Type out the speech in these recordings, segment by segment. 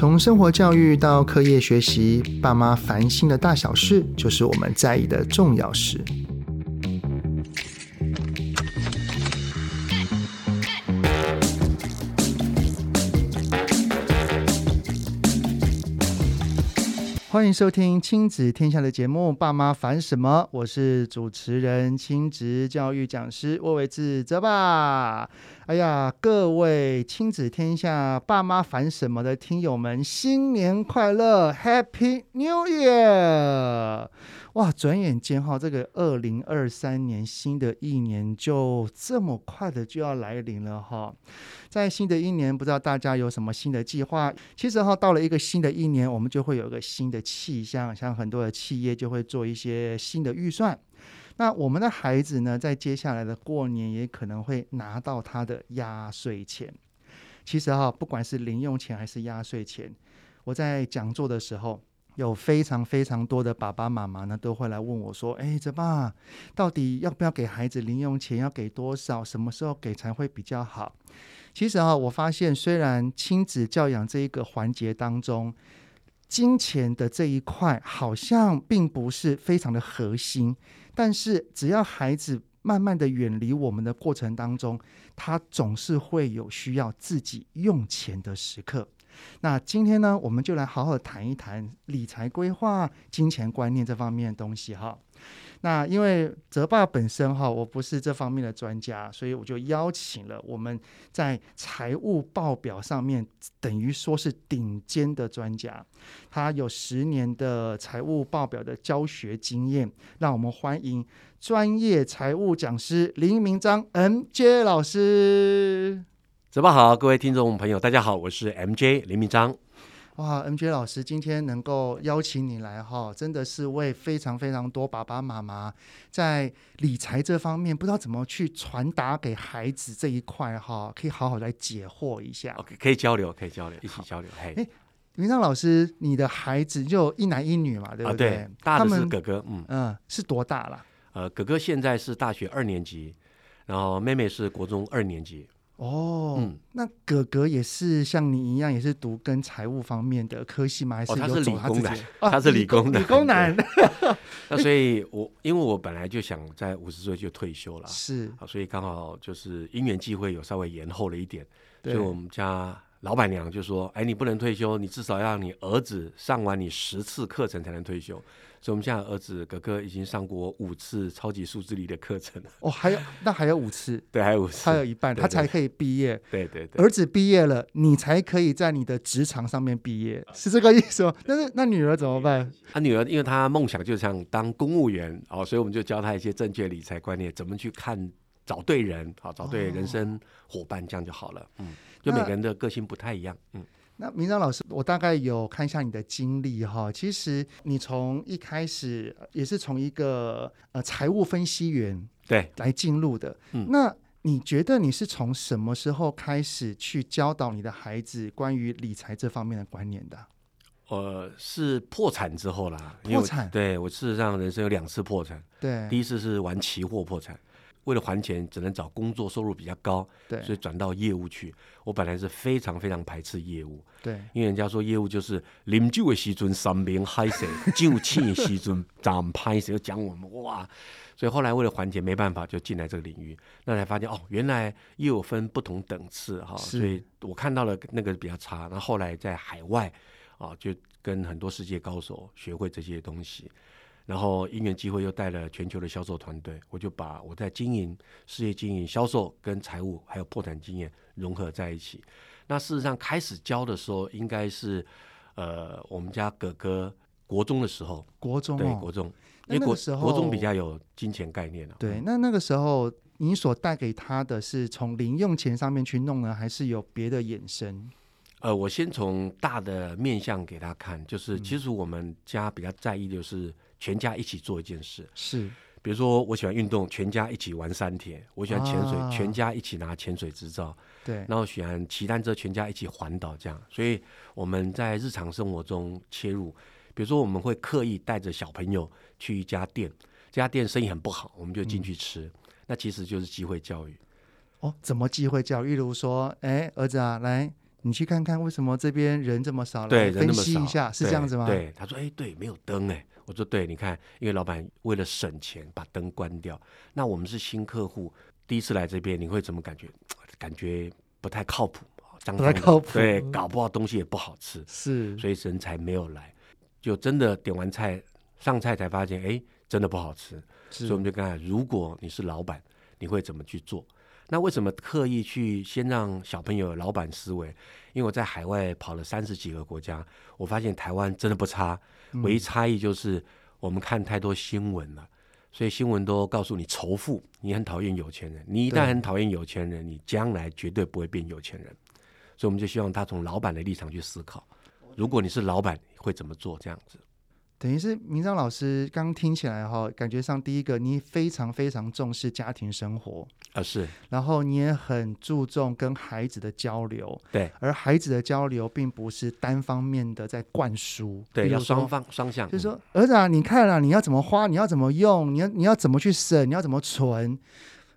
从生活教育到课业学习，爸妈烦心的大小事，就是我们在意的重要事。欢迎收听亲子天下的节目《爸妈烦什么》，我是主持人亲职教育讲师魏伟志泽爸。哎呀，各位亲子天下爸妈烦什么的听友们，新年快乐，Happy New Year！哇，转眼间哈，这个二零二三年新的一年就这么快的就要来临了哈。在新的一年，不知道大家有什么新的计划？其实哈，到了一个新的一年，我们就会有一个新的气象，像很多的企业就会做一些新的预算。那我们的孩子呢，在接下来的过年也可能会拿到他的压岁钱。其实哈，不管是零用钱还是压岁钱，我在讲座的时候。有非常非常多的爸爸妈妈呢，都会来问我说：“哎，泽爸，到底要不要给孩子零用钱？要给多少？什么时候给才会比较好？”其实啊，我发现虽然亲子教养这一个环节当中，金钱的这一块好像并不是非常的核心，但是只要孩子慢慢的远离我们的过程当中，他总是会有需要自己用钱的时刻。那今天呢，我们就来好好谈一谈理财规划、金钱观念这方面的东西哈。那因为泽爸本身哈，我不是这方面的专家，所以我就邀请了我们在财务报表上面等于说是顶尖的专家，他有十年的财务报表的教学经验，让我们欢迎专业财务讲师林明章 MJ 老师。泽爸好，各位听众朋友，大家好，我是 MJ 林明章。哇，MJ 老师今天能够邀请你来哈，真的是为非常非常多爸爸妈妈在理财这方面不知道怎么去传达给孩子这一块哈，可以好好来解惑一下。OK，可以交流，可以交流，一起交流。嘿，哎，明章老师，你的孩子就一男一女嘛，对不对？啊、对，大的是哥哥，嗯嗯，是多大了？呃，哥哥现在是大学二年级，然后妹妹是国中二年级。哦，嗯、那哥哥也是像你一样，也是读跟财务方面的科系吗？还是、哦、他是理工男？啊、他是理工的，理工男。那所以我，我因为我本来就想在五十岁就退休了，是，所以刚好就是因缘际会有稍微延后了一点，所以我们家老板娘就说：“哎，你不能退休，你至少要让你儿子上完你十次课程才能退休。”所以，我们现在儿子哥哥已经上过五次超级数字力的课程了。哦，还有那还有五次？对，还有五次，还有一半，对对对，他才可以毕业。对对对，儿子毕业了，你才可以在你的职场上面毕业，是这个意思吗？但是那女儿怎么办？他女儿，因为她梦想就想当公务员哦，所以我们就教她一些正确理财观念，怎么去看，找对人，好，找对人生伙伴，这样就好了。嗯，就每个人的个性不太一样。嗯。那明章老师，我大概有看一下你的经历哈。其实你从一开始也是从一个呃财务分析员对来进入的。嗯，那你觉得你是从什么时候开始去教导你的孩子关于理财这方面的观念的？呃，是破产之后啦。破产？对，我事实上人生有两次破产。对，第一次是玩期货破产。为了还钱，只能找工作收入比较高，对，所以转到业务去。我本来是非常非常排斥业务，对，因为人家说业务就是饮酒的时阵三边嗨谁，酒气的时阵涨拍谁，就讲我们哇。所以后来为了还钱，没办法就进来这个领域，那才发现哦，原来业务分不同等次哈，所以我看到了那个比较差。然后，后来在海外啊，就跟很多世界高手学会这些东西。然后因缘机会又带了全球的销售团队，我就把我在经营事业、经营销售跟财务还有破产经验融合在一起。那事实上开始教的时候，应该是呃我们家哥哥国中的时候，国中、哦、对国中，因为国国中比较有金钱概念了。对，那那个时候你所带给他的是从零用钱上面去弄呢，还是有别的衍生？呃，我先从大的面向给他看，就是其实我们家比较在意的就是。全家一起做一件事，是，比如说我喜欢运动，全家一起玩三铁；我喜欢潜水，啊、全家一起拿潜水执照。对，然后喜欢骑单车，全家一起环岛这样。所以我们在日常生活中切入，比如说我们会刻意带着小朋友去一家店，这家店生意很不好，我们就进去吃，嗯、那其实就是机会教育。哦，怎么机会教育？例如说，哎，儿子啊，来。你去看看为什么这边人这么少，对，分析一下，是这样子吗？对，对他说，哎，对，没有灯，哎，我说对，你看，因为老板为了省钱把灯关掉。那我们是新客户，第一次来这边，你会怎么感觉？感觉不太靠谱，脏脏不太靠谱，对，搞不好东西也不好吃，是，所以人才没有来。就真的点完菜上菜才发现，哎，真的不好吃。所以我们就跟他，如果你是老板，你会怎么去做？那为什么刻意去先让小朋友有老板思维？因为我在海外跑了三十几个国家，我发现台湾真的不差，唯一差异就是我们看太多新闻了，所以新闻都告诉你仇富，你很讨厌有钱人，你一旦很讨厌有钱人，你将来绝对不会变有钱人。所以我们就希望他从老板的立场去思考，如果你是老板，会怎么做？这样子。等于是明章老师刚听起来哈，感觉上第一个你非常非常重视家庭生活啊，是，然后你也很注重跟孩子的交流，对，而孩子的交流并不是单方面的在灌输，对，要双方双向，就是说儿子啊，你看了你要怎么花，你要怎么用，你要你要怎么去省，你要怎么存，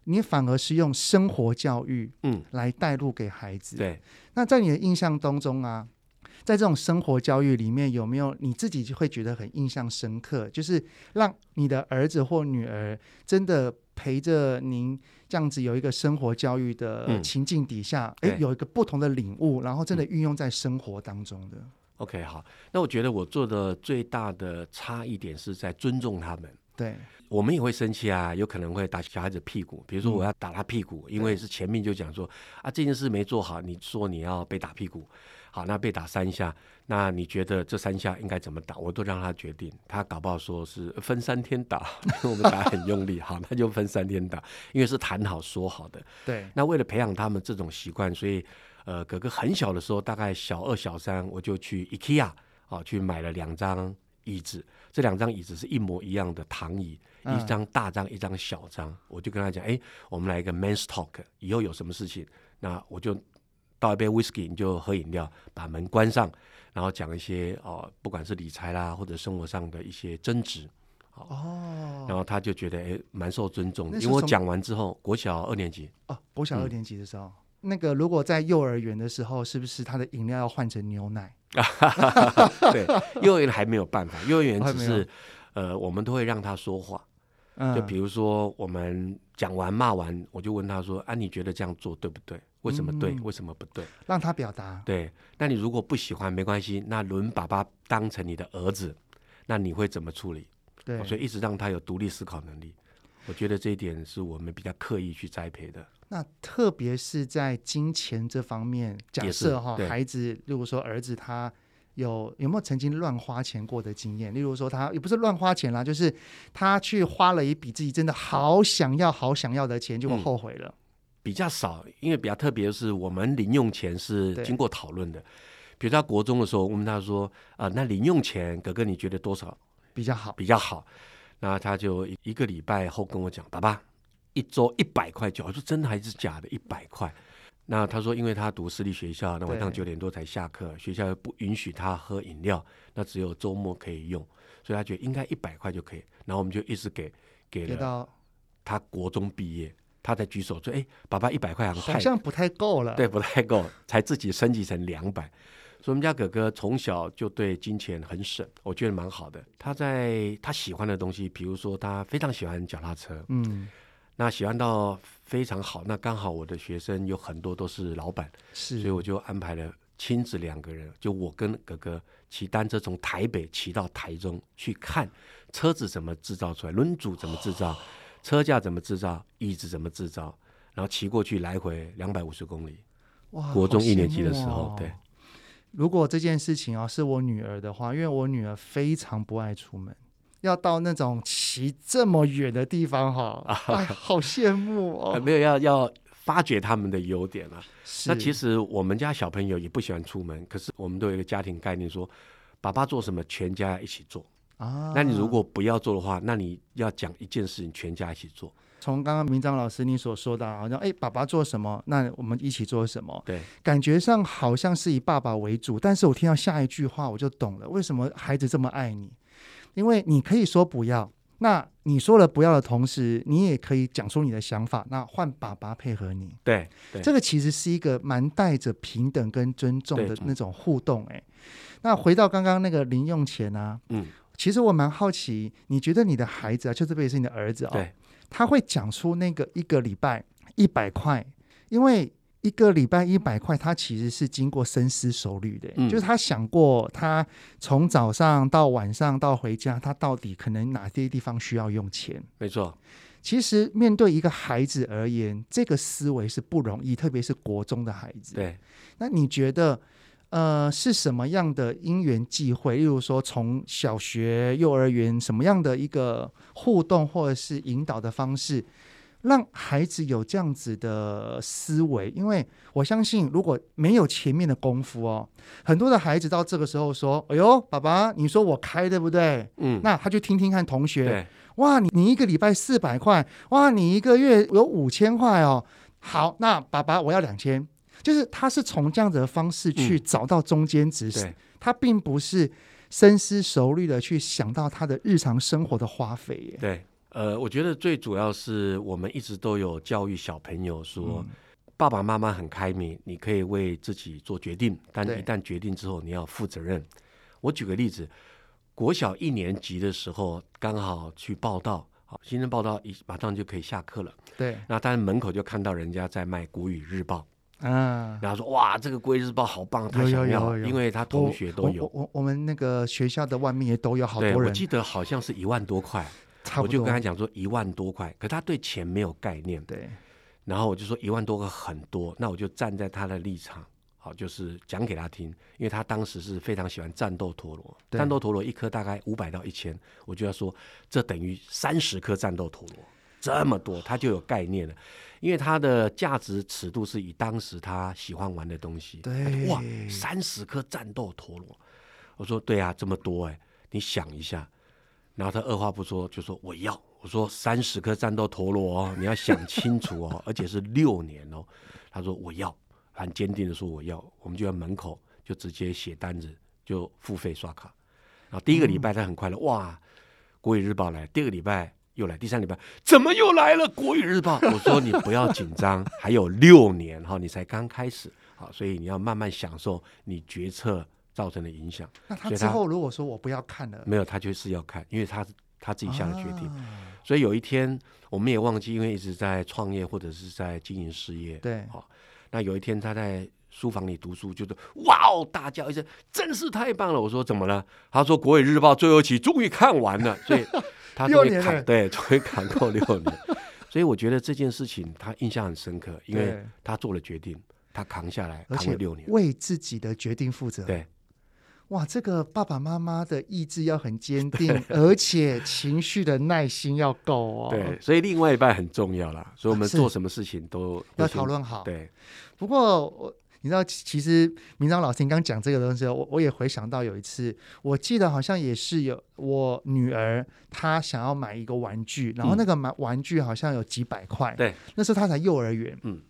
你反而是用生活教育嗯。来带入给孩子，嗯、对，那在你的印象当中啊。在这种生活教育里面，有没有你自己就会觉得很印象深刻？就是让你的儿子或女儿真的陪着您这样子有一个生活教育的情境底下，哎、嗯，有一个不同的领悟，然后真的运用在生活当中的。OK，好，那我觉得我做的最大的差一点是在尊重他们。对，我们也会生气啊，有可能会打小孩子屁股。比如说我要打他屁股，嗯、因为是前面就讲说啊，这件事没做好，你说你要被打屁股。好，那被打三下，那你觉得这三下应该怎么打？我都让他决定。他搞不好说是分三天打，因 为我们打很用力，好，那就分三天打，因为是谈好说好的。对。那为了培养他们这种习惯，所以呃，哥哥很小的时候，大概小二、小三，我就去 IKEA 啊，去买了两张椅子。这两张椅子是一模一样的躺椅，嗯、一张大张，一张小张。我就跟他讲，哎，我们来一个 men's talk，以后有什么事情，那我就。倒一杯 whisky，你就喝饮料，把门关上，然后讲一些哦，不管是理财啦，或者生活上的一些争执，哦，然后他就觉得哎，蛮受尊重的。因为我讲完之后，国小二年级哦，国小二年级的时候，嗯、那个如果在幼儿园的时候，是不是他的饮料要换成牛奶？对，幼儿园还没有办法，幼儿园只是呃，我们都会让他说话，就比如说我们讲完骂完，我就问他说啊，你觉得这样做对不对？为什么对？为什么不对？让他表达。对，那你如果不喜欢，没关系。那轮爸爸当成你的儿子，那你会怎么处理？对，所以一直让他有独立思考能力。我觉得这一点是我们比较刻意去栽培的。那特别是在金钱这方面，假设哈，孩子如果说儿子他有有没有曾经乱花钱过的经验？例如说他也不是乱花钱啦，就是他去花了一笔自己真的好想要、好想要的钱，结果后悔了。嗯比较少，因为比较特别的是，我们零用钱是经过讨论的。比如他国中的时候，我问他说：“啊、呃，那零用钱，哥哥你觉得多少比较好？”比较好。那他就一个礼拜后跟我讲：“爸爸，一周一百块就好。”我说：“真的还是假的？一百块？”那他说：“因为他读私立学校，那晚上九点多才下课，学校又不允许他喝饮料，那只有周末可以用，所以他觉得应该一百块就可以。然后我们就一直给给了他国中毕业。”他在举手说：“哎，爸爸一百块好像不太够了。”对，不太够，才自己升级成两百。所以我们家哥哥从小就对金钱很省，我觉得蛮好的。他在他喜欢的东西，比如说他非常喜欢脚踏车，嗯，那喜欢到非常好。那刚好我的学生有很多都是老板，是，所以我就安排了亲子两个人，就我跟哥哥骑单车从台北骑到台中去看车子怎么制造出来，轮组怎么制造。哦车架怎么制造，椅子怎么制造，然后骑过去来回两百五十公里。哇，国中一年级的时候，哦、对。如果这件事情啊是我女儿的话，因为我女儿非常不爱出门，要到那种骑这么远的地方哈，哎，好羡慕哦。没有要要发掘他们的优点啊。那其实我们家小朋友也不喜欢出门，可是我们都有一个家庭概念说，说爸爸做什么，全家一起做。啊，那你如果不要做的话，那你要讲一件事情，全家一起做。从刚刚明章老师你所说的，好像哎，爸爸做什么，那我们一起做什么？对，感觉上好像是以爸爸为主，但是我听到下一句话，我就懂了，为什么孩子这么爱你？因为你可以说不要，那你说了不要的同时，你也可以讲出你的想法，那换爸爸配合你。对，对这个其实是一个蛮带着平等跟尊重的那种互动。哎，那回到刚刚那个零用钱啊，嗯，其实我蛮好奇，你觉得你的孩子啊，就特别是你的儿子啊、哦，他会讲出那个一个礼拜一百块，因为。一个礼拜一百块，他其实是经过深思熟虑的，嗯、就是他想过，他从早上到晚上到回家，他到底可能哪些地方需要用钱？没错，其实面对一个孩子而言，这个思维是不容易，特别是国中的孩子。对，那你觉得，呃，是什么样的因缘际会？例如说，从小学、幼儿园，什么样的一个互动或者是引导的方式？让孩子有这样子的思维，因为我相信，如果没有前面的功夫哦，很多的孩子到这个时候说：“哎呦，爸爸，你说我开对不对？”嗯，那他就听听看同学，对哇，你你一个礼拜四百块，哇，你一个月有五千块哦。好，那爸爸我要两千，就是他是从这样子的方式去找到中间值，嗯、他并不是深思熟虑的去想到他的日常生活的花费耶。对。呃，我觉得最主要是我们一直都有教育小朋友说，嗯、爸爸妈妈很开明，你可以为自己做决定，但一旦决定之后，你要负责任。我举个例子，国小一年级的时候，刚好去报道，好，新生报道一马上就可以下课了。对，那当然门口就看到人家在卖国语日报，啊，然后说哇，这个国语日报好棒，他想要，因为他同学都有。我我，我们那个学校的外面也都有好多人，我记得好像是一万多块。我就跟他讲说一万多块，可他对钱没有概念。对，然后我就说一万多个很多，那我就站在他的立场，好，就是讲给他听，因为他当时是非常喜欢战斗陀螺，战斗陀螺一颗大概五百到一千，我就要说这等于三十颗战斗陀螺，这么多，他就有概念了，因为他的价值尺度是以当时他喜欢玩的东西。对，哇，三十颗战斗陀螺，我说对啊，这么多哎，你想一下。然后他二话不说就说我要，我说三十颗战斗陀螺哦，你要想清楚哦，而且是六年哦。他说我要，很坚定的说我要，我们就在门口就直接写单子就付费刷卡。然后第一个礼拜他很快乐，嗯、哇，国语日报来，第二个礼拜又来，第三个礼拜怎么又来了国语日报？我说你不要紧张，还有六年哈，你才刚开始，好，所以你要慢慢享受你决策造成的影响。那他之后如果说我不要看了，没有，他就是要看，因为他他自己下的决定。啊、所以有一天我们也忘记，因为一直在创业或者是在经营事业。对，好，那有一天他在书房里读书，就是哇哦，大叫一声，真是太棒了！我说怎么了？他说《国语日报》最后一期终于看完了，所以 他终于扛，对，终于扛够六年。所以我觉得这件事情他印象很深刻，因为他做了决定，他扛下来，扛了六年，为自己的决定负责。对。哇，这个爸爸妈妈的意志要很坚定，而且情绪的耐心要够哦。对，所以另外一半很重要啦。所以我们做什么事情都要讨论好。对，不过我你知道，其实明章老师你刚讲这个东西，我我也回想到有一次，我记得好像也是有我女儿她想要买一个玩具，然后那个买玩具好像有几百块。对、嗯，那时候她才幼儿园。嗯。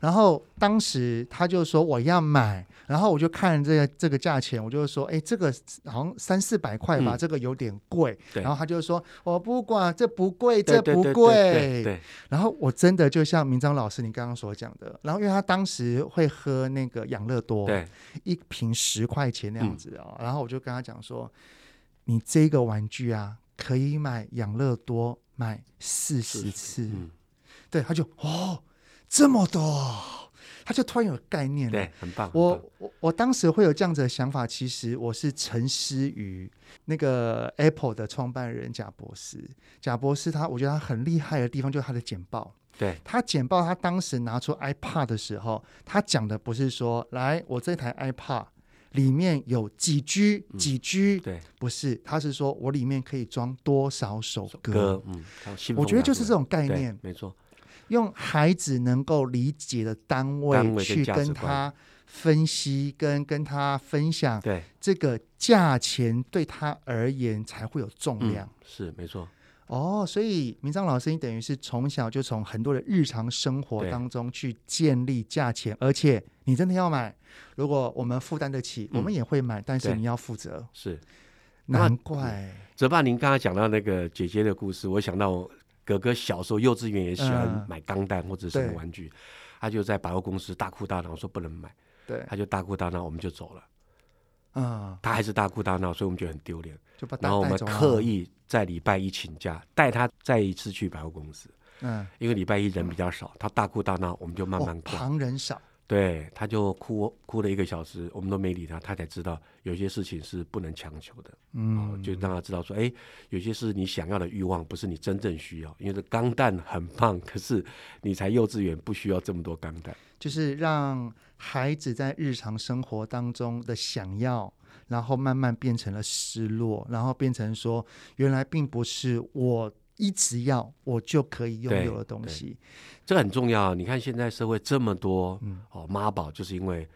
然后当时他就说我要买，然后我就看这个这个价钱，我就说，哎，这个好像三四百块吧，嗯、这个有点贵。然后他就说我不管，这不贵，这不贵。然后我真的就像明章老师你刚刚所讲的，然后因为他当时会喝那个养乐多，对一瓶十块钱那样子哦。嗯、然后我就跟他讲说，你这个玩具啊，可以买养乐多买四十次。嗯、对，他就哦。这么多，他就突然有概念了。对，很棒。我我我当时会有这样子的想法，其实我是沉思于那个 Apple 的创办人贾博士。贾博士他，我觉得他很厉害的地方就是他的简报。对，他简报，他当时拿出 iPad 的时候，他讲的不是说，来，我这台 iPad 里面有几 G 几 G，对，不是，他是说我里面可以装多少首歌。歌嗯，我觉得就是这种概念，没错。用孩子能够理解的单位去跟他分析，跟跟他分享，对这个价钱对他而言才会有重量。嗯、是没错。哦，所以明章老师，你等于是从小就从很多的日常生活当中去建立价钱，而且你真的要买，如果我们负担得起，嗯、我们也会买，但是你要负责。是。难怪。泽爸，您刚才讲到那个姐姐的故事，我想到哥哥小时候幼稚园也喜欢买钢弹或者什么玩具，嗯、他就在百货公司大哭大闹，说不能买，对，他就大哭大闹，我们就走了。嗯，他还是大哭大闹，所以我们觉得很丢脸。就把然后我们刻意在礼拜一请假，带他再一次去百货公司。嗯，因为礼拜一人比较少，他大哭大闹，我们就慢慢看。旁人少。对，他就哭哭了一个小时，我们都没理他，他才知道有些事情是不能强求的。嗯、哦，就让他知道说，哎，有些是你想要的欲望，不是你真正需要。因为这钢弹很棒，可是你才幼稚园，不需要这么多钢弹。就是让孩子在日常生活当中的想要，然后慢慢变成了失落，然后变成说，原来并不是我。一直要我就可以拥有的东西，这个很重要。你看现在社会这么多，嗯、哦，妈宝就是因为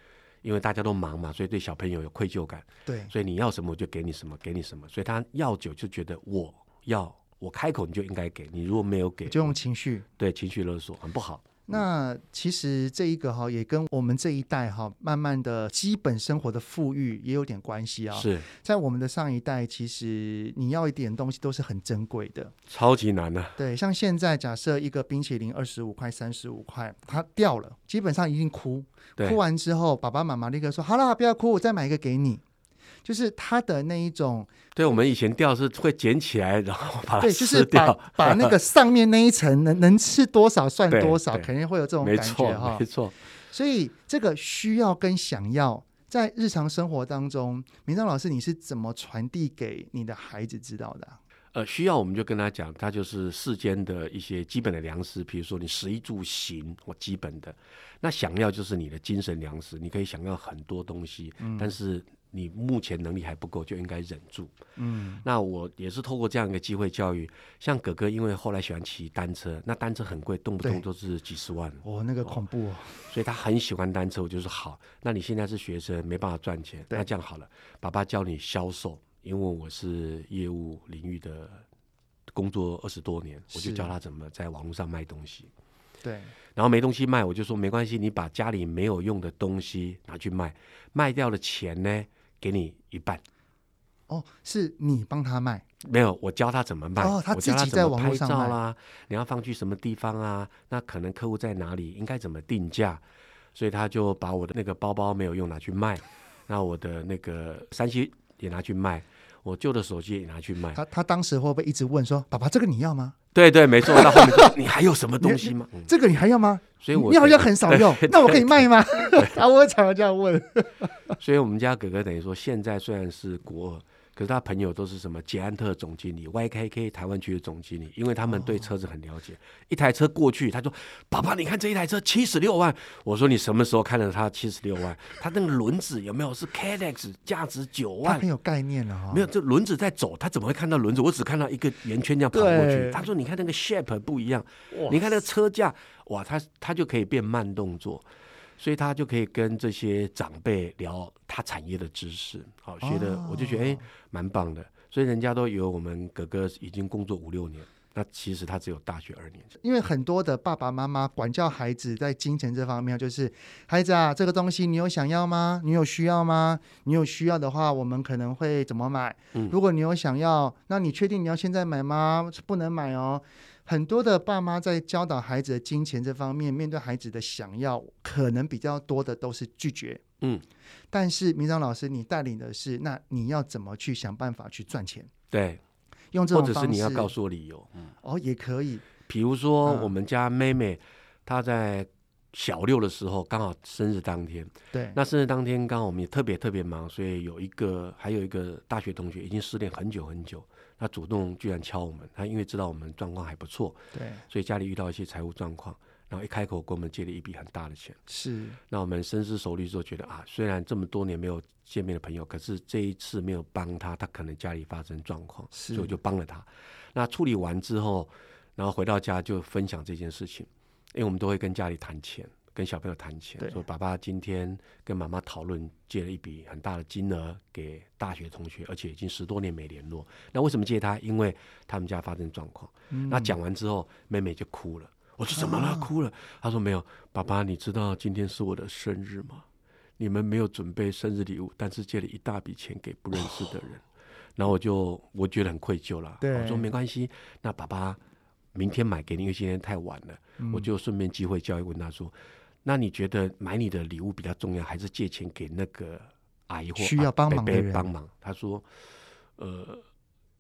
因为大家都忙嘛，所以对小朋友有愧疚感。对，所以你要什么我就给你什么，给你什么。所以他要酒就觉得我要我开口你就应该给你，如果没有给，就用情绪，对，情绪勒索很不好。那其实这一个哈，也跟我们这一代哈，慢慢的基本生活的富裕也有点关系啊。是在我们的上一代，其实你要一点东西都是很珍贵的，超级难的啊。对，像现在假设一个冰淇淋二十五块、三十五块，它掉了，基本上一定哭。哭完之后，爸爸妈妈立刻说：“好了，不要哭，我再买一个给你。”就是他的那一种，对，我们以前钓是会捡起来，然后把它对，就是把把那个上面那一层能 能吃多少算多少，肯定会有这种感觉哈。没错，所以这个需要跟想要在日常生活当中，明章老师你是怎么传递给你的孩子知道的啊？呃，需要我们就跟他讲，他就是世间的一些基本的粮食，比如说你食衣住行我基本的。那想要就是你的精神粮食，你可以想要很多东西，嗯，但是。你目前能力还不够，就应该忍住。嗯，那我也是透过这样一个机会教育，像哥哥，因为后来喜欢骑单车，那单车很贵，动不动都是几十万。哦，那个恐怖哦。所以他很喜欢单车，我就说好，那你现在是学生，没办法赚钱，那这样好了，爸爸教你销售，因为我是业务领域的工作二十多年，我就教他怎么在网络上卖东西。对，然后没东西卖，我就说没关系，你把家里没有用的东西拿去卖，卖掉的钱呢？给你一半，哦，是你帮他卖？没有，我教他怎么卖。哦，他自己在网络上拍照啦，你要放去什么地方啊？那可能客户在哪里？应该怎么定价？所以他就把我的那个包包没有用拿去卖，那我的那个山西也拿去卖，我旧的手机也拿去卖。他他当时会不会一直问说：“爸爸，这个你要吗？”对对，没错。到后面说你还有什么东西吗？这个你还要吗？所以我你好像很少用，那我可以卖吗？啊，我常常这样问。所以我们家哥哥等于说，现在虽然是国二。可是他朋友都是什么捷安特总经理、YKK 台湾区的总经理，因为他们对车子很了解。一台车过去，他说：“爸爸，你看这一台车七十六万。”我说：“你什么时候看到它七十六万？它那个轮子有没有是 Cadex 价值九万？”他很有概念了哈。没有，这轮子在走，他怎么会看到轮子？我只看到一个圆圈这样跑过去。他说：“你看那个 shape 不一样，你看那个车架，哇，他他就可以变慢动作。”所以他就可以跟这些长辈聊他产业的知识，好学的，我就觉得哎，蛮棒的。所以人家都以为我们哥哥已经工作五六年，那其实他只有大学二年。因为很多的爸爸妈妈管教孩子在金钱这方面，就是孩子啊，这个东西你有想要吗？你有需要吗？你有需要的话，我们可能会怎么买？如果你有想要，那你确定你要现在买吗？不能买哦。很多的爸妈在教导孩子的金钱这方面，面对孩子的想要，可能比较多的都是拒绝。嗯，但是明章老师，你带领的是，那你要怎么去想办法去赚钱？对，用这种方式，或者是你要告诉我理由。嗯，哦，也可以。比如说，我们家妹妹，她在小六的时候，刚好生日当天。对，那生日当天刚好我们也特别特别忙，所以有一个还有一个大学同学已经失恋很久很久。他主动居然敲我们，他因为知道我们状况还不错，对，所以家里遇到一些财务状况，然后一开口跟我们借了一笔很大的钱。是，那我们深思熟虑之后觉得啊，虽然这么多年没有见面的朋友，可是这一次没有帮他，他可能家里发生状况，所以我就帮了他。那处理完之后，然后回到家就分享这件事情，因为我们都会跟家里谈钱。跟小朋友谈钱，说爸爸今天跟妈妈讨论借了一笔很大的金额给大学同学，而且已经十多年没联络。那为什么借他？因为他们家发生状况。嗯、那讲完之后，妹妹就哭了。我说怎么了？啊、哭了？他说没有，爸爸，你知道今天是我的生日吗？你们没有准备生日礼物，但是借了一大笔钱给不认识的人。哦、然后我就我觉得很愧疚了，我说没关系，那爸爸明天买给你，因为今天太晚了，嗯、我就顺便机会教育问他说，那你觉得买你的礼物比较重要，还是借钱给那个阿姨或需要帮忙的人帮忙？他说，呃。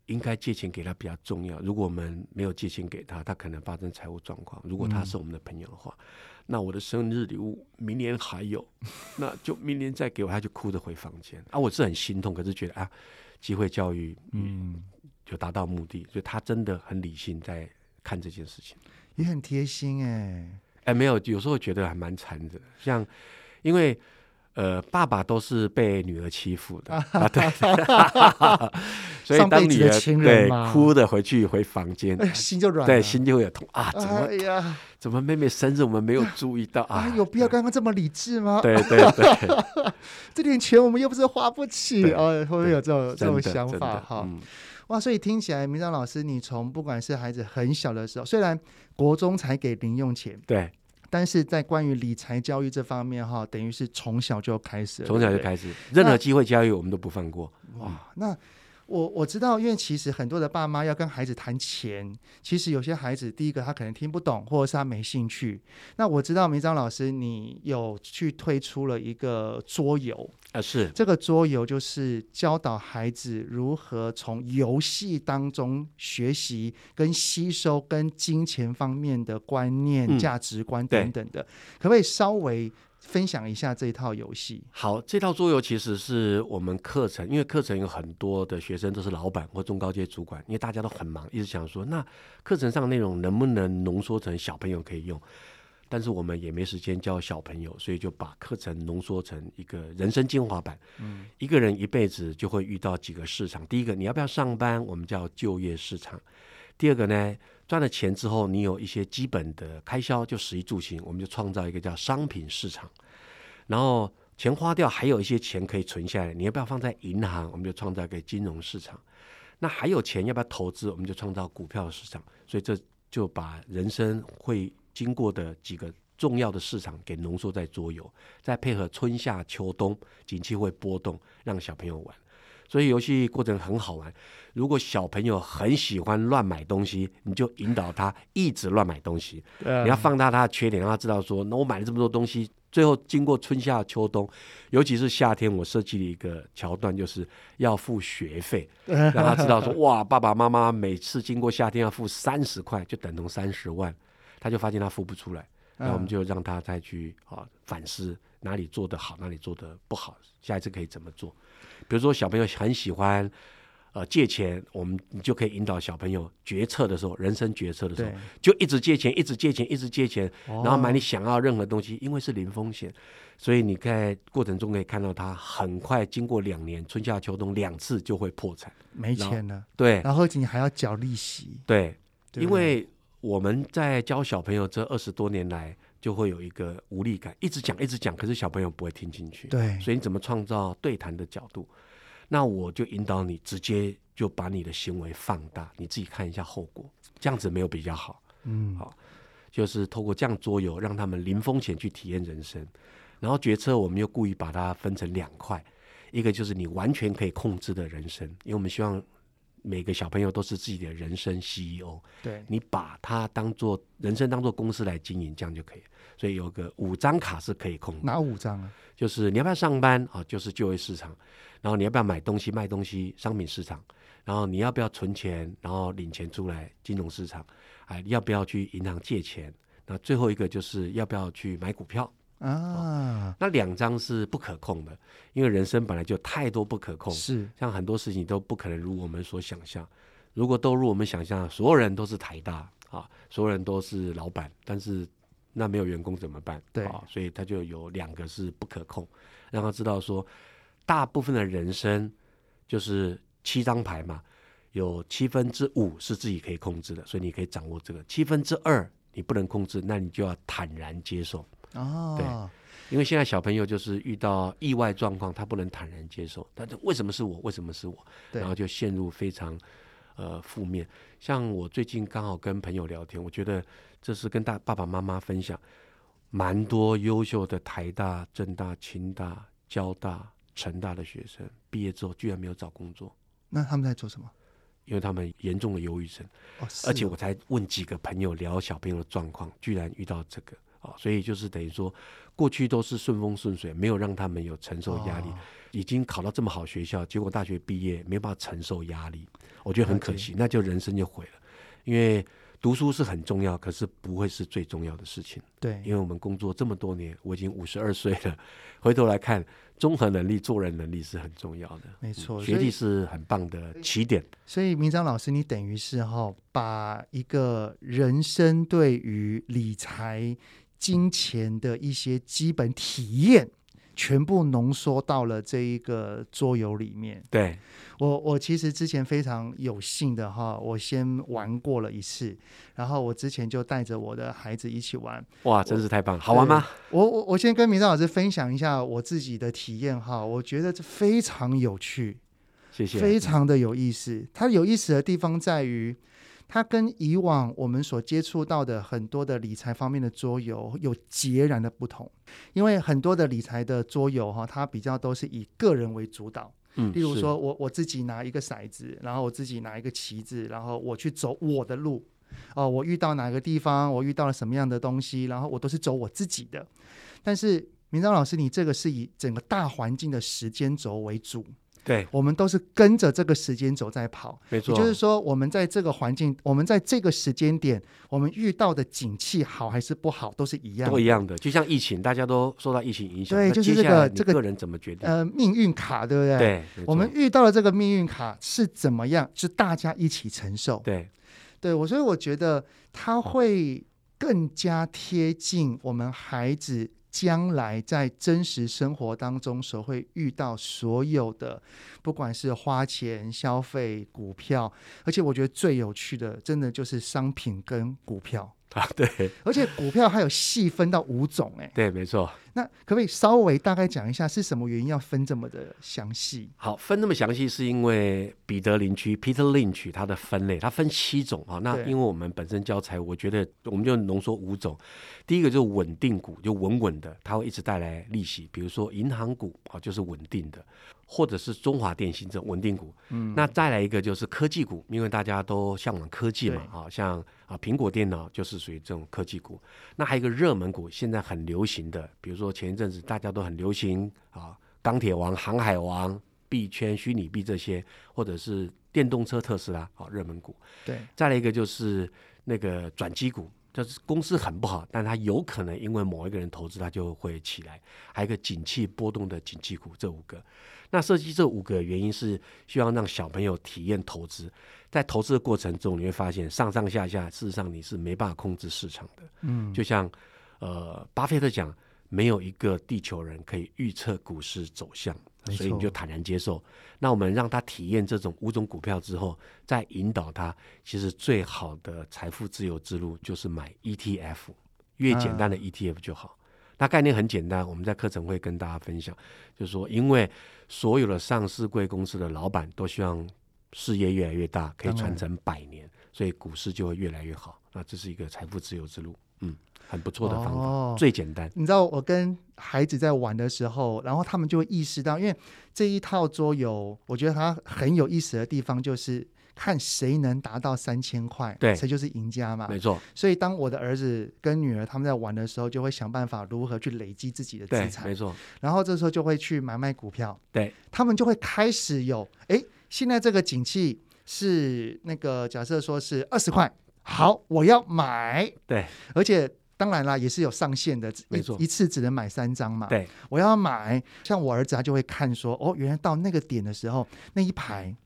应该借钱给他比较重要。如果我们没有借钱给他，他可能发生财务状况。如果他是我们的朋友的话，嗯、那我的生日礼物明年还有，那就明年再给我。他就哭着回房间啊，我是很心痛，可是觉得啊，机会教育嗯，就达到目的，所以他真的很理性在看这件事情，也很贴心哎、欸、哎，没有，有时候觉得还蛮残的，像因为。呃，爸爸都是被女儿欺负的 啊，对，所以当女儿对哭的回去回房间，哎，心就软，对，心就会有痛啊，怎么哎呀，怎么妹妹生日我们没有注意到 啊？有必要刚刚这么理智吗？对对对，这点钱我们又不是花不起啊，会不会有这种这种想法？哈，哇，所以听起来，明章老师，你从不管是孩子很小的时候，虽然国中才给零用钱，对。但是在关于理财教育这方面，哈，等于是从小就开始了，从小就开始，任何机会教育我们都不放过。哇，那我我知道，因为其实很多的爸妈要跟孩子谈钱，其实有些孩子第一个他可能听不懂，或者是他没兴趣。那我知道明章老师，你有去推出了一个桌游。啊，是这个桌游就是教导孩子如何从游戏当中学习跟吸收跟金钱方面的观念、嗯、价值观等等的，可不可以稍微分享一下这一套游戏？好，这套桌游其实是我们课程，因为课程有很多的学生都是老板或中高阶主管，因为大家都很忙，一直想说，那课程上内容能不能浓缩成小朋友可以用？但是我们也没时间教小朋友，所以就把课程浓缩成一个人生精华版。嗯，一个人一辈子就会遇到几个市场。第一个，你要不要上班？我们叫就业市场。第二个呢，赚了钱之后，你有一些基本的开销，就食衣住行，我们就创造一个叫商品市场。然后钱花掉，还有一些钱可以存下来，你要不要放在银行？我们就创造一个金融市场。那还有钱要不要投资？我们就创造股票市场。所以这就把人生会。经过的几个重要的市场给浓缩在桌游，再配合春夏秋冬景气会波动，让小朋友玩，所以游戏过程很好玩。如果小朋友很喜欢乱买东西，你就引导他一直乱买东西。你要放大他的缺点，让他知道说，那我买了这么多东西，最后经过春夏秋冬，尤其是夏天，我设计了一个桥段，就是要付学费，让他知道说，哇，爸爸妈妈每次经过夏天要付三十块，就等同三十万。他就发现他付不出来，然后我们就让他再去啊反思哪里做得好，哪里做得不好，下一次可以怎么做？比如说小朋友很喜欢呃借钱，我们你就可以引导小朋友决策的时候，人生决策的时候，就一直借钱，一直借钱，一直借钱，然后买你想要任何东西，因为是零风险，所以你在过程中可以看到他很快经过两年春夏秋冬两次就会破产，没钱了，对，然后你还要缴利息，对，因为。我们在教小朋友这二十多年来，就会有一个无力感，一直讲一直讲，可是小朋友不会听进去。对，所以你怎么创造对谈的角度？那我就引导你，直接就把你的行为放大，你自己看一下后果，这样子没有比较好。嗯，好，就是透过这样桌游，让他们零风险去体验人生。然后决策，我们又故意把它分成两块，一个就是你完全可以控制的人生，因为我们希望。每个小朋友都是自己的人生 CEO，对，你把他当做人生当做公司来经营，这样就可以。所以有个五张卡是可以控的。哪五张啊？就是你要不要上班啊？就是就业市场。然后你要不要买东西卖东西？商品市场。然后你要不要存钱？然后领钱出来？金融市场。哎，要不要去银行借钱？那最后一个就是要不要去买股票？啊、哦，那两张是不可控的，因为人生本来就太多不可控，是像很多事情都不可能如我们所想象。如果都如我们想象，所有人都是台大啊，所有人都是老板，但是那没有员工怎么办？对啊，所以他就有两个是不可控，让他知道说，大部分的人生就是七张牌嘛，有七分之五是自己可以控制的，所以你可以掌握这个七分之二你不能控制，那你就要坦然接受。哦，对，因为现在小朋友就是遇到意外状况，他不能坦然接受，但是为什么是我？为什么是我？然后就陷入非常呃负面。像我最近刚好跟朋友聊天，我觉得这是跟大爸爸妈妈分享，蛮多优秀的台大、政大、清大、交大、成大的学生毕业之后居然没有找工作，那他们在做什么？因为他们严重的忧郁症，哦，而且我才问几个朋友聊小朋友的状况，居然遇到这个啊，所以就是等于说，过去都是顺风顺水，没有让他们有承受压力，哦、已经考到这么好学校，结果大学毕业没办法承受压力，我觉得很可惜，那就人生就毁了，因为。读书是很重要，可是不会是最重要的事情。对，因为我们工作这么多年，我已经五十二岁了，回头来看，综合能力、做人能力是很重要的。没错，学历是很棒的起点。所以，明章老师，你等于是哈，把一个人生对于理财、金钱的一些基本体验。全部浓缩到了这一个桌游里面。对，我，我其实之前非常有幸的哈，我先玩过了一次，然后我之前就带着我的孩子一起玩。哇，真是太棒了！好玩吗？我我我先跟明彰老师分享一下我自己的体验哈，我觉得这非常有趣，谢谢，非常的有意思。它有意思的地方在于。它跟以往我们所接触到的很多的理财方面的桌游有截然的不同，因为很多的理财的桌游哈，它比较都是以个人为主导。嗯，例如说我我自己拿一个骰子，然后我自己拿一个旗子，然后我去走我的路。哦，我遇到哪个地方，我遇到了什么样的东西，然后我都是走我自己的。但是明章老师，你这个是以整个大环境的时间轴为主。对，我们都是跟着这个时间轴在跑，没错。也就是说，我们在这个环境，我们在这个时间点，我们遇到的景气好还是不好，都是一样的，都一样的。就像疫情，大家都受到疫情影响，对，就是这个这个个人怎么决定？呃，命运卡，对不对？对，我们遇到了这个命运卡是怎么样？是大家一起承受。对，对我，所以我觉得它会更加贴近我们孩子。将来在真实生活当中所会遇到所有的，不管是花钱、消费、股票，而且我觉得最有趣的，真的就是商品跟股票。啊，对，而且股票还有细分到五种，哎，对，没错。那可不可以稍微大概讲一下是什么原因要分这么的详细？好，分那么详细是因为彼得林区 Peter Lynch 它的分类，它分七种啊。那因为我们本身教材，我觉得我们就浓缩五种。第一个就是稳定股，就稳稳的，它会一直带来利息，比如说银行股啊，就是稳定的。或者是中华电信这种稳定股，嗯，那再来一个就是科技股，因为大家都向往科技嘛，啊，像啊苹果电脑就是属于这种科技股。那还有一个热门股，现在很流行的，比如说前一阵子大家都很流行啊，钢铁王、航海王、币圈、虚拟币这些，或者是电动车特斯拉啊，热门股。对，再来一个就是那个转机股。就是公司很不好，但它有可能因为某一个人投资，它就会起来。还有一个景气波动的景气股，这五个。那设计这五个原因是希望让小朋友体验投资，在投资的过程中，你会发现上上下下，事实上你是没办法控制市场的。嗯，就像呃，巴菲特讲，没有一个地球人可以预测股市走向。所以你就坦然接受。那我们让他体验这种五种股票之后，再引导他，其实最好的财富自由之路就是买 ETF，越简单的 ETF 就好。那概念很简单，我们在课程会跟大家分享，就是说，因为所有的上市贵公司的老板都希望事业越来越大，可以传承百年，所以股市就会越来越好。那这是一个财富自由之路。嗯。很不错的方法，哦，最简单。你知道我跟孩子在玩的时候，然后他们就会意识到，因为这一套桌游，我觉得它很有意思的地方就是看谁能达到三千块，对，谁就是赢家嘛。没错。所以当我的儿子跟女儿他们在玩的时候，就会想办法如何去累积自己的资产。没错。然后这时候就会去买卖股票，对，他们就会开始有，哎，现在这个景气是那个假设说是二十块，好，我要买，对，而且。当然啦，也是有上限的，没错，一次只能买三张嘛。对，我要买，像我儿子他就会看说，哦，原来到那个点的时候，那一排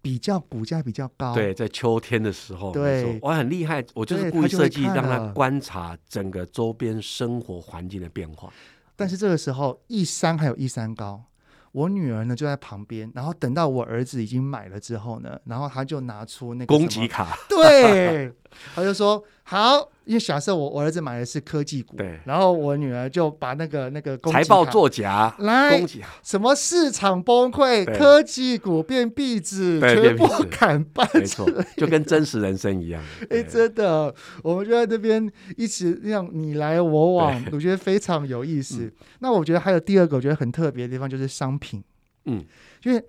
比较股价比较高。对，在秋天的时候，对，我很厉害，我就是故意设计让他观察整个周边生活环境的变化。但是这个时候一山还有一山高，我女儿呢就在旁边，然后等到我儿子已经买了之后呢，然后他就拿出那个攻击卡，对，他就说好。因为假设我我儿子买的是科技股，对，然后我女儿就把那个那个财报作假来，什么市场崩溃，科技股变壁纸，全部砍半，没错，就跟真实人生一样。哎，真的，我们就在这边一起那样你来我往，我觉得非常有意思。那我觉得还有第二个我觉得很特别的地方就是商品，嗯，因为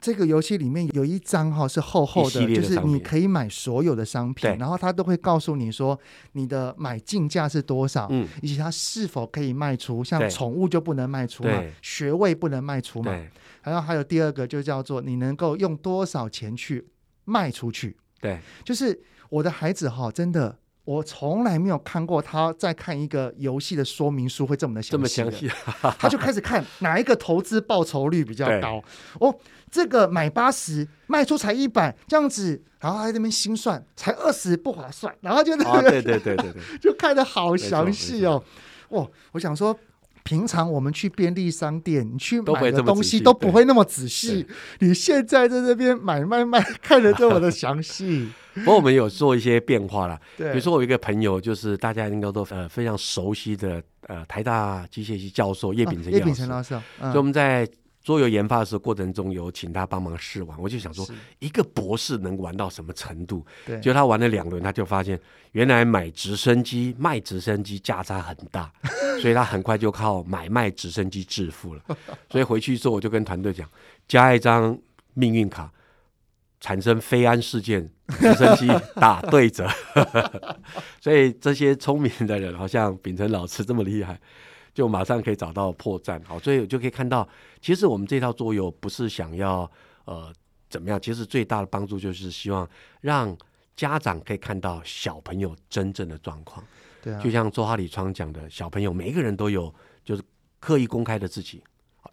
这个游戏里面有一张哈是厚厚的，的就是你可以买所有的商品，然后他都会告诉你说你的买进价是多少，嗯，以及它是否可以卖出。像对宠物就不能卖出嘛，学位不能卖出嘛。对然后还有第二个就叫做你能够用多少钱去卖出去。对，就是我的孩子哈，真的。我从来没有看过他在看一个游戏的说明书会这么的详细，这么详细，他就开始看哪一个投资报酬率比较高。哦，这个买八十卖出才一百这样子，然后还在那边心算，才二十不划算，然后就那个、哦、对对对对对，就看的好详细哦。哇，我想说，平常我们去便利商店，你去买的东西都不会那么仔细，你现在在这边买卖卖看得这么的详细。不过我们有做一些变化了，对，比如说我一个朋友，就是大家应该都呃非常熟悉的呃台大机械系教授叶秉成叶秉成老师，所以我们在桌游研发的时候过程中有请他帮忙试玩，我就想说一个博士能玩到什么程度？对，就他玩了两轮，他就发现原来买直升机卖直升机价差很大，所以他很快就靠买卖直升机致富了。所以回去之后我就跟团队讲，加一张命运卡。产生飞安事件，直升机打对折，所以这些聪明的人，好像秉承老师这么厉害，就马上可以找到破绽。好，所以我就可以看到，其实我们这套桌游不是想要呃怎么样，其实最大的帮助就是希望让家长可以看到小朋友真正的状况。对啊，就像周哈里窗讲的，小朋友每一个人都有就是刻意公开的自己。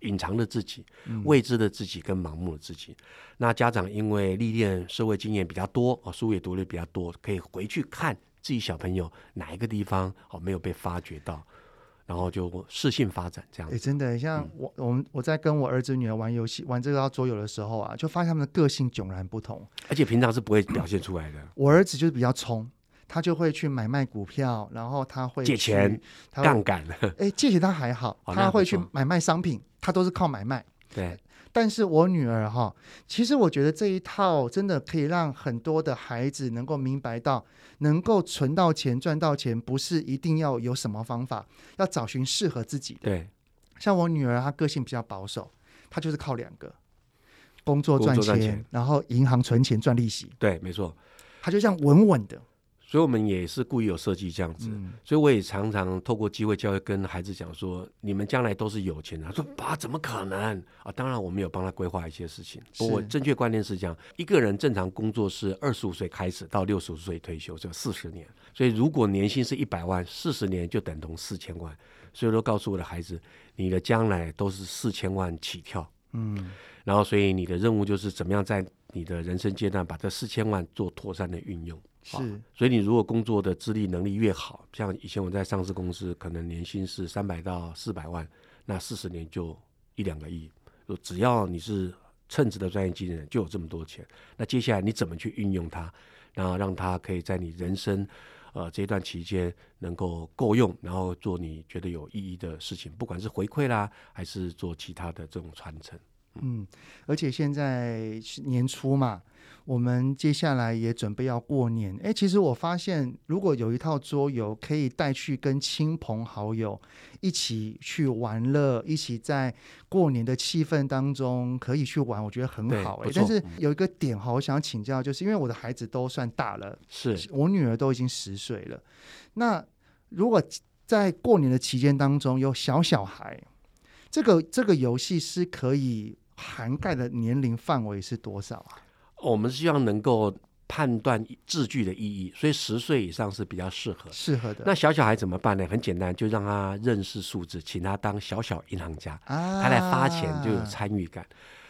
隐藏的自己、未知的自己跟盲目的自己，嗯、那家长因为历练社会经验比较多，哦，书也读的比较多，可以回去看自己小朋友哪一个地方哦没有被发掘到，然后就适性发展这样。哎，真的，像我我们我在跟我儿子女儿玩游戏玩这个桌游的时候啊，就发现他们的个性迥然不同，而且平常是不会表现出来的。我儿子就是比较冲。他就会去买卖股票，然后他会借钱、杠杆。哎，借钱他还好，他会去买卖商品，他都是靠买卖。对，但是我女儿哈，其实我觉得这一套真的可以让很多的孩子能够明白到，能够存到钱、赚到钱，不是一定要有什么方法，要找寻适合自己的。对，像我女儿，她个性比较保守，她就是靠两个：工作赚钱，赚钱然后银行存钱赚利息。对，没错，她就这样稳稳的。所以，我们也是故意有设计这样子。嗯、所以，我也常常透过机会教育跟孩子讲说：“你们将来都是有钱的。”他说：“爸，怎么可能啊？”当然，我们有帮他规划一些事情。不过，正确观念是这样：一个人正常工作是二十五岁开始到六十五岁退休，这四十年。所以，如果年薪是一百万，四十年就等同四千万。所以，我都告诉我的孩子：“你的将来都是四千万起跳。”嗯。然后，所以你的任务就是怎么样在你的人生阶段把这四千万做妥善的运用。是，所以你如果工作的资历能力越好，像以前我在上市公司，可能年薪是三百到四百万，那四十年就一两个亿。只要你是称职的专业经理人，就有这么多钱。那接下来你怎么去运用它，然后让它可以在你人生呃这段期间能够够用，然后做你觉得有意义的事情，不管是回馈啦，还是做其他的这种传承。嗯，而且现在是年初嘛。我们接下来也准备要过年，哎，其实我发现，如果有一套桌游可以带去跟亲朋好友一起去玩乐，一起在过年的气氛当中可以去玩，我觉得很好。哎，但是有一个点哈，我想请教，就是因为我的孩子都算大了，是我女儿都已经十岁了。那如果在过年的期间当中有小小孩，这个这个游戏是可以涵盖的年龄范围是多少啊？我们希望能够判断字句的意义，所以十岁以上是比较适合适合的。那小小孩怎么办呢？很简单，就让他认识数字，请他当小小银行家，啊、他来发钱就有参与感。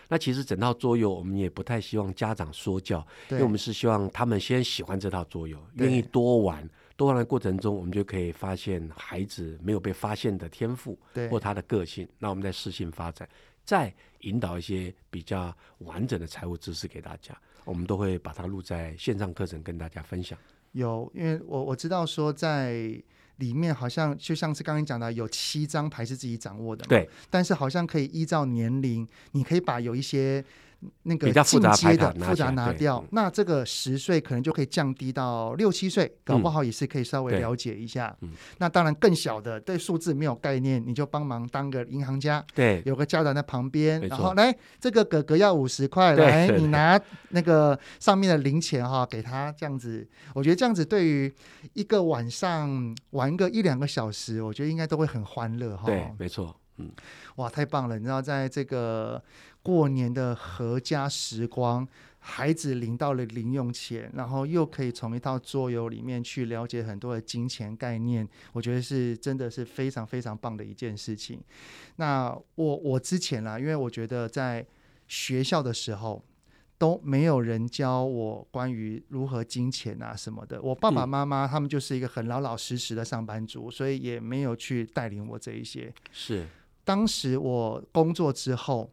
那其实整套桌游我们也不太希望家长说教，因为我们是希望他们先喜欢这套桌游，愿意多玩。多玩的过程中，我们就可以发现孩子没有被发现的天赋，或他的个性。那我们再适性发展。再引导一些比较完整的财务知识给大家，我们都会把它录在线上课程跟大家分享。有，因为我我知道说在里面好像就像是刚刚讲的，有七张牌是自己掌握的嘛，对。但是好像可以依照年龄，你可以把有一些那个比较复杂进阶的的复杂拿掉，那这个十岁可能就可以降低到六七岁，搞不好也是可以稍微了解一下。嗯、那当然更小的对数字没有概念，你就帮忙当个银行家，对，有个家长在旁边，然后来这个哥哥要五十块，对来你拿那个上面的零钱哈，给他这样子。我觉得这样子对于一个晚上玩个一两个小时，我觉得应该都会很欢乐哈。对，没错，嗯，哇，太棒了！你知道在这个。过年的阖家时光，孩子领到了零用钱，然后又可以从一套桌游里面去了解很多的金钱概念，我觉得是真的是非常非常棒的一件事情。那我我之前啦，因为我觉得在学校的时候都没有人教我关于如何金钱啊什么的，我爸爸妈妈他们就是一个很老老实实的上班族，所以也没有去带领我这一些。是，当时我工作之后。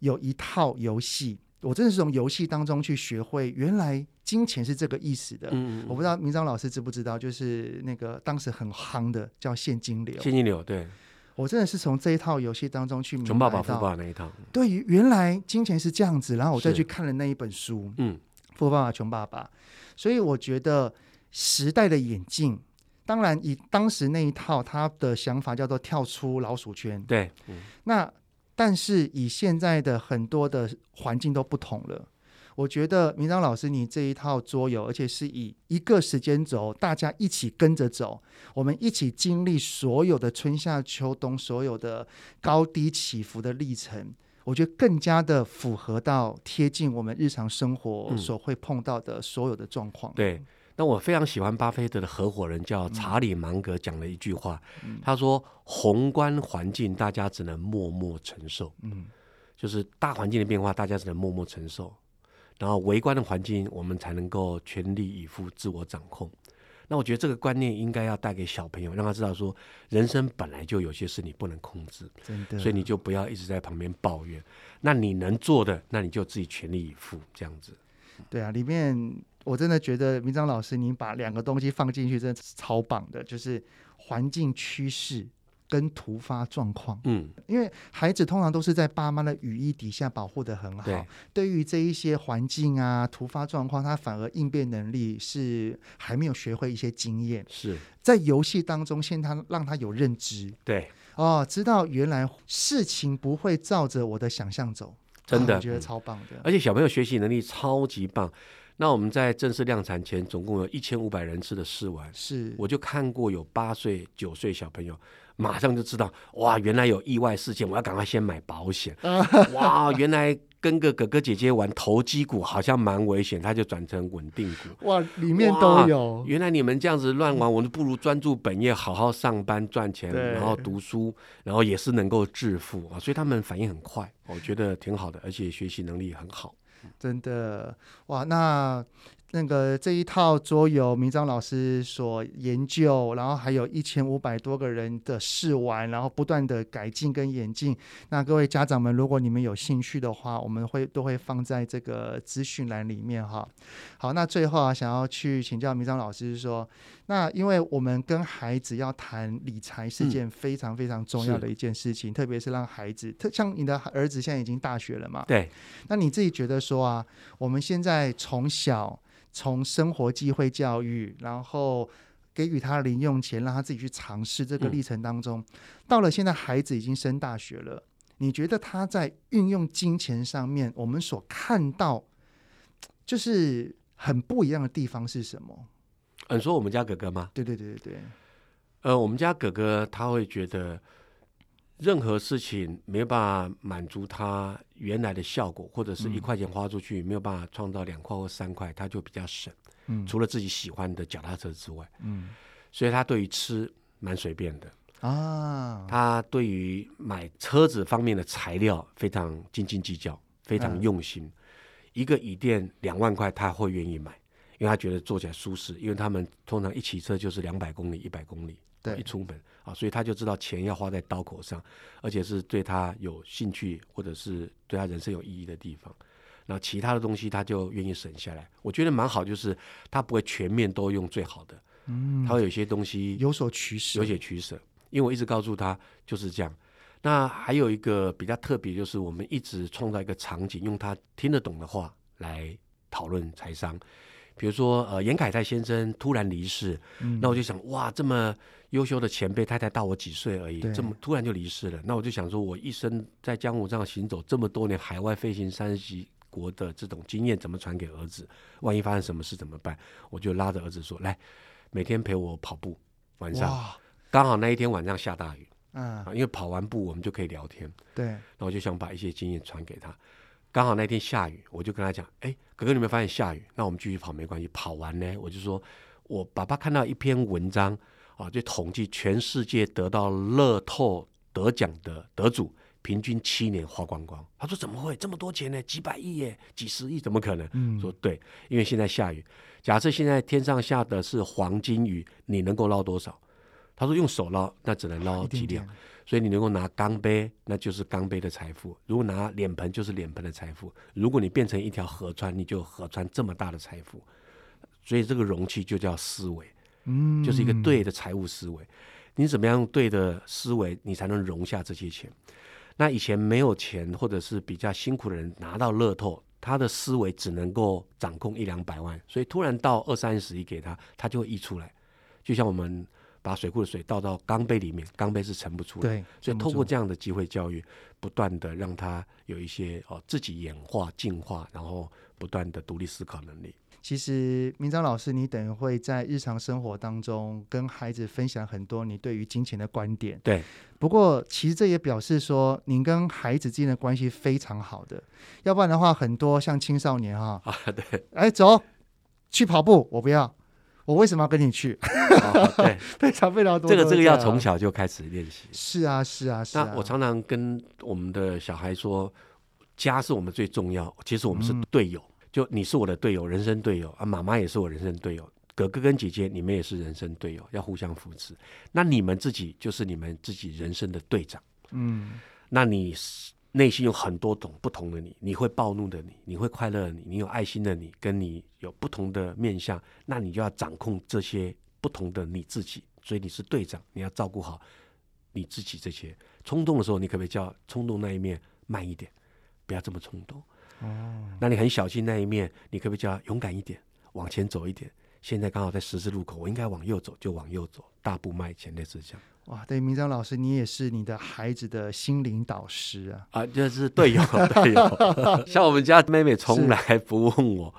有一套游戏，我真的是从游戏当中去学会，原来金钱是这个意思的。嗯，我不知道明章老师知不知道，就是那个当时很夯的叫现金流。现金流，对，我真的是从这一套游戏当中去明白到，穷爸爸富爸爸那一套。对于原来金钱是这样子，然后我再去看了那一本书，嗯，富爸爸穷爸爸。所以我觉得时代的演进，当然以当时那一套他的想法叫做跳出老鼠圈。对，嗯，那。但是以现在的很多的环境都不同了，我觉得明章老师你这一套桌游，而且是以一个时间轴，大家一起跟着走，我们一起经历所有的春夏秋冬，所有的高低起伏的历程，我觉得更加的符合到贴近我们日常生活所会碰到的所有的状况。嗯，对。那我非常喜欢巴菲特的合伙人叫查理芒格讲了一句话，嗯、他说：“宏观环境大家只能默默承受，嗯，就是大环境的变化大家只能默默承受，然后微观的环境我们才能够全力以赴自我掌控。”那我觉得这个观念应该要带给小朋友，让他知道说，人生本来就有些事你不能控制，真的，所以你就不要一直在旁边抱怨。那你能做的，那你就自己全力以赴，这样子。对啊，里面。我真的觉得明章老师，您把两个东西放进去，真的是超棒的，就是环境趋势跟突发状况。嗯，因为孩子通常都是在爸妈的羽翼底下保护的很好，对，对于这一些环境啊、突发状况，他反而应变能力是还没有学会一些经验。是。在游戏当中，先他让他有认知，对，哦，知道原来事情不会照着我的想象走，真的，啊，我觉得超棒的，而且小朋友学习能力超级棒。那我们在正式量产前，总共有一千五百人次的试玩，是我就看过有八岁、九岁小朋友，马上就知道，哇，原来有意外事件，我要赶快先买保险。哇，原来跟个哥哥姐姐玩投机股好像蛮危险，他就转成稳定股。哇，里面都有。原来你们这样子乱玩，我们不如专注本业，好好上班赚钱，然后读书，然后也是能够致富啊。所以他们反应很快，我觉得挺好的，而且学习能力很好。真的。哇，那那个这一套桌游，明章老师所研究，然后还有一千五百多个人的试玩，然后不断的改进跟演进。那各位家长们，如果你们有兴趣的话，我们会都会放在这个资讯栏里面哈。好，那最后啊，想要去请教明章老师说。那因为我们跟孩子要谈理财是件非常非常重要的一件事情，嗯、特别是让孩子，特像你的儿子现在已经大学了嘛？对。那你自己觉得说啊，我们现在从小从生活机会教育，然后给予他零用钱，让他自己去尝试这个历程当中，嗯、到了现在孩子已经升大学了，你觉得他在运用金钱上面，我们所看到就是很不一样的地方是什么？嗯，说我们家哥哥吗？对对对对对。呃，我们家哥哥他会觉得，任何事情没有办法满足他原来的效果，或者是一块钱花出去、嗯、没有办法创造两块或三块，他就比较省。嗯。除了自己喜欢的脚踏车之外，嗯。所以他对于吃蛮随便的啊。他对于买车子方面的材料非常斤斤计较，非常用心。嗯、一个椅垫两万块，他会愿意买。因为他觉得坐起来舒适，因为他们通常一骑车就是两百公里、一百公里，对，一出门啊，所以他就知道钱要花在刀口上，而且是对他有兴趣或者是对他人生有意义的地方。那其他的东西他就愿意省下来，我觉得蛮好，就是他不会全面都用最好的，嗯，他会有些东西有所取舍，有些取舍。因为我一直告诉他就是这样。那还有一个比较特别，就是我们一直创造一个场景，用他听得懂的话来讨论财商。比如说，呃，严凯泰先生突然离世，嗯、那我就想，哇，这么优秀的前辈，太太大我几岁而已，这么突然就离世了。那我就想说，我一生在江湖上行走这么多年，海外飞行三十几国的这种经验，怎么传给儿子？万一发生什么事怎么办？我就拉着儿子说，来，每天陪我跑步，晚上刚好那一天晚上下大雨。嗯，因为跑完步我们就可以聊天。对，那我就想把一些经验传给他。刚好那天下雨，我就跟他讲：“哎，哥哥，你有没有发现下雨？那我们继续跑没关系。跑完呢，我就说，我爸爸看到一篇文章啊，就统计全世界得到乐透得奖的得主，平均七年花光光。他说怎么会这么多钱呢？几百亿耶，几十亿，怎么可能？嗯，说对，因为现在下雨。假设现在天上下的是黄金雨，你能够捞多少？”他说：“用手捞，那只能捞几两，所以你能够拿钢杯，那就是钢杯的财富；如果拿脸盆，就是脸盆的财富；如果你变成一条河川，你就河川这么大的财富。所以这个容器就叫思维，嗯，就是一个对的财务思维。你怎么样用对的思维，你才能容下这些钱？那以前没有钱或者是比较辛苦的人拿到乐透，他的思维只能够掌控一两百万，所以突然到二三十亿给他，他就会溢出来，就像我们。”把水库的水倒到缸杯里面，缸杯是盛不出来。对，所以透过这样的机会教育，不断的让他有一些哦自己演化、进化，然后不断的独立思考能力。其实，明章老师，你等于会在日常生活当中跟孩子分享很多你对于金钱的观点。对。不过，其实这也表示说，您跟孩子之间的关系非常好的。要不然的话，很多像青少年哈啊，对，哎，走去跑步，我不要。我为什么要跟你去？哦、对，非常非常多。这个这个要从小就开始练习。是啊，是啊，是啊。那我常常跟我们的小孩说，家是我们最重要。其实我们是队友，嗯、就你是我的队友，人生队友啊，妈妈也是我人生队友，哥哥跟姐姐你们也是人生队友，要互相扶持。那你们自己就是你们自己人生的队长。嗯，那你是。内心有很多种不同的你，你会暴怒的你，你会快乐的你，你有爱心的你，跟你有不同的面相，那你就要掌控这些不同的你自己。所以你是队长，你要照顾好你自己。这些冲动的时候，你可不可以叫冲动那一面慢一点，不要这么冲动？哦，那你很小心那一面，你可不可以叫勇敢一点，往前走一点？现在刚好在十字路口，我应该往右走，就往右走，大步迈前，类似这样。哇，对，明章老师，你也是你的孩子的心灵导师啊！啊，就是队友，队友。像我们家妹妹从来不问我。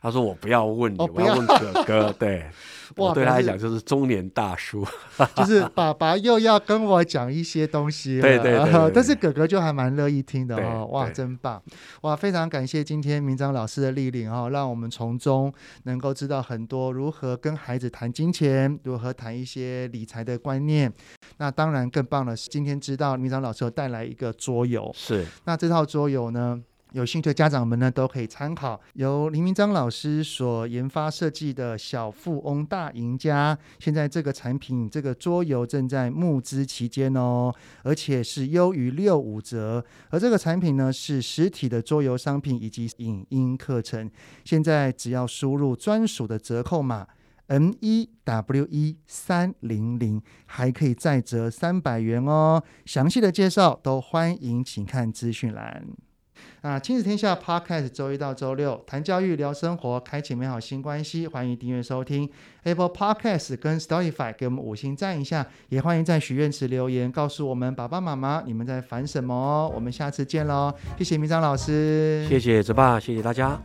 他说：“我不要问你，哦、我要问哥哥。”对，我，对他来讲就是中年大叔，就是爸爸又要跟我讲一些东西了。对对，对，对，对，但是哥哥就还蛮乐意听的哦。哇，真棒！哇，非常感谢今天明章老师的莅临哦，让我们从中能够知道很多如何跟孩子谈金钱，如何谈一些理财的观念。那当然更棒的是，今天知道明章老师有带来一个桌游。是，那这套桌游呢？有兴趣的家长们呢，都可以参考由林明章老师所研发设计的小富翁大赢家。现在这个产品，这个桌游正在募资期间哦，而且是优于六五折。而这个产品呢，是实体的桌游商品以及影音课程。现在只要输入专属的折扣码 “M E W 一三零零，还可以再折三百元哦。详细的介绍都欢迎，请看资讯栏。那，亲子天下 Podcast 周一到周六谈教育、聊生活，开启美好新关系。欢迎订阅收听 Apple Podcast 跟 Spotify，给我们五星赞一下。也欢迎在许愿池留言，告诉我们爸爸妈妈你们在烦什么哦。我们下次见喽，谢谢明章老师，谢谢泽爸，谢谢大家。